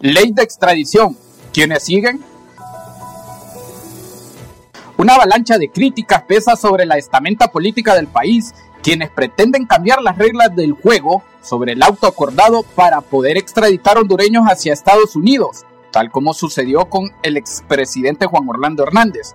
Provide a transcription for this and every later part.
Ley de extradición. ¿Quiénes siguen? Una avalancha de críticas pesa sobre la estamenta política del país, quienes pretenden cambiar las reglas del juego sobre el auto acordado para poder extraditar hondureños hacia Estados Unidos, tal como sucedió con el expresidente Juan Orlando Hernández.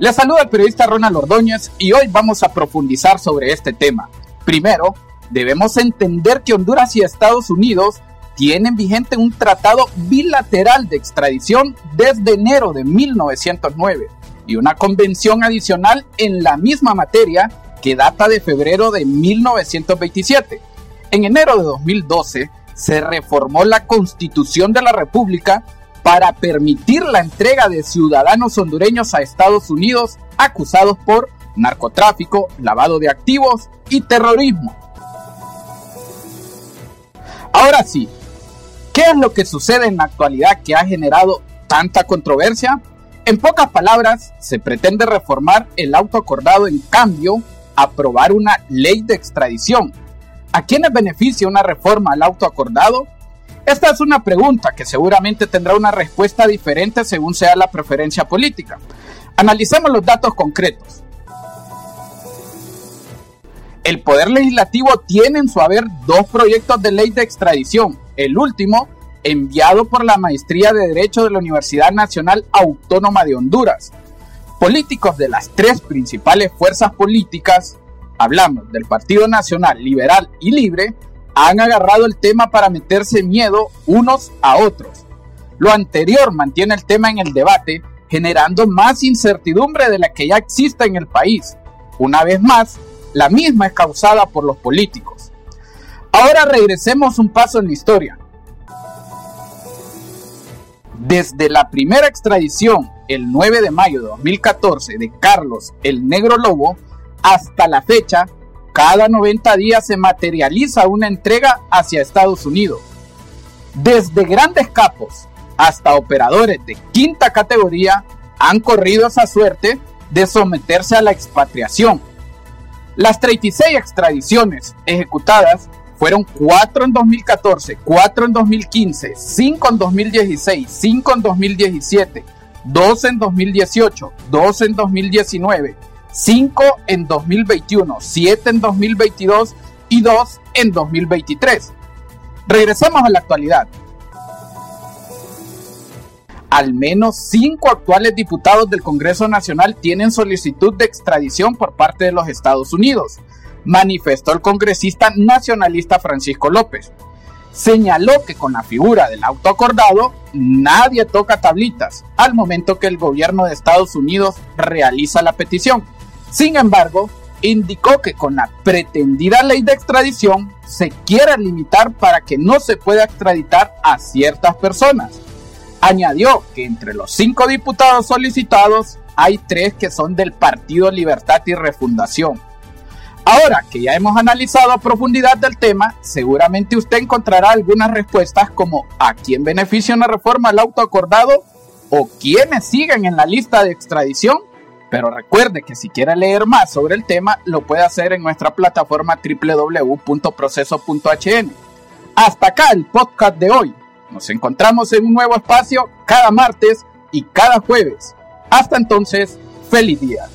Les saluda el periodista Ronald Ordóñez y hoy vamos a profundizar sobre este tema. Primero, debemos entender que Honduras y Estados Unidos tienen vigente un tratado bilateral de extradición desde enero de 1909 y una convención adicional en la misma materia que data de febrero de 1927. En enero de 2012 se reformó la Constitución de la República para permitir la entrega de ciudadanos hondureños a Estados Unidos acusados por narcotráfico, lavado de activos y terrorismo. Ahora sí, ¿Qué es lo que sucede en la actualidad que ha generado tanta controversia? En pocas palabras, se pretende reformar el auto acordado en cambio, aprobar una ley de extradición. ¿A quiénes beneficia una reforma al auto acordado? Esta es una pregunta que seguramente tendrá una respuesta diferente según sea la preferencia política. Analicemos los datos concretos. El Poder Legislativo tiene en su haber dos proyectos de ley de extradición, el último enviado por la Maestría de Derecho de la Universidad Nacional Autónoma de Honduras. Políticos de las tres principales fuerzas políticas, hablamos del Partido Nacional Liberal y Libre, han agarrado el tema para meterse miedo unos a otros. Lo anterior mantiene el tema en el debate, generando más incertidumbre de la que ya existe en el país. Una vez más, la misma es causada por los políticos. Ahora regresemos un paso en la historia. Desde la primera extradición, el 9 de mayo de 2014, de Carlos el Negro Lobo, hasta la fecha, cada 90 días se materializa una entrega hacia Estados Unidos. Desde grandes capos hasta operadores de quinta categoría han corrido esa suerte de someterse a la expatriación. Las 36 extradiciones ejecutadas fueron 4 en 2014, 4 en 2015, 5 en 2016, 5 en 2017, 2 en 2018, 2 en 2019, 5 en 2021, 7 en 2022 y 2 en 2023. Regresemos a la actualidad. Al menos 5 actuales diputados del Congreso Nacional tienen solicitud de extradición por parte de los Estados Unidos manifestó el congresista nacionalista Francisco López. Señaló que con la figura del auto acordado nadie toca tablitas al momento que el gobierno de Estados Unidos realiza la petición. Sin embargo, indicó que con la pretendida ley de extradición se quiere limitar para que no se pueda extraditar a ciertas personas. Añadió que entre los cinco diputados solicitados hay tres que son del Partido Libertad y Refundación, Ahora que ya hemos analizado a profundidad del tema, seguramente usted encontrará algunas respuestas como ¿a quién beneficia una reforma al auto acordado? ¿O quiénes siguen en la lista de extradición? Pero recuerde que si quiere leer más sobre el tema, lo puede hacer en nuestra plataforma www.proceso.hn. Hasta acá el podcast de hoy. Nos encontramos en un nuevo espacio cada martes y cada jueves. Hasta entonces, feliz día.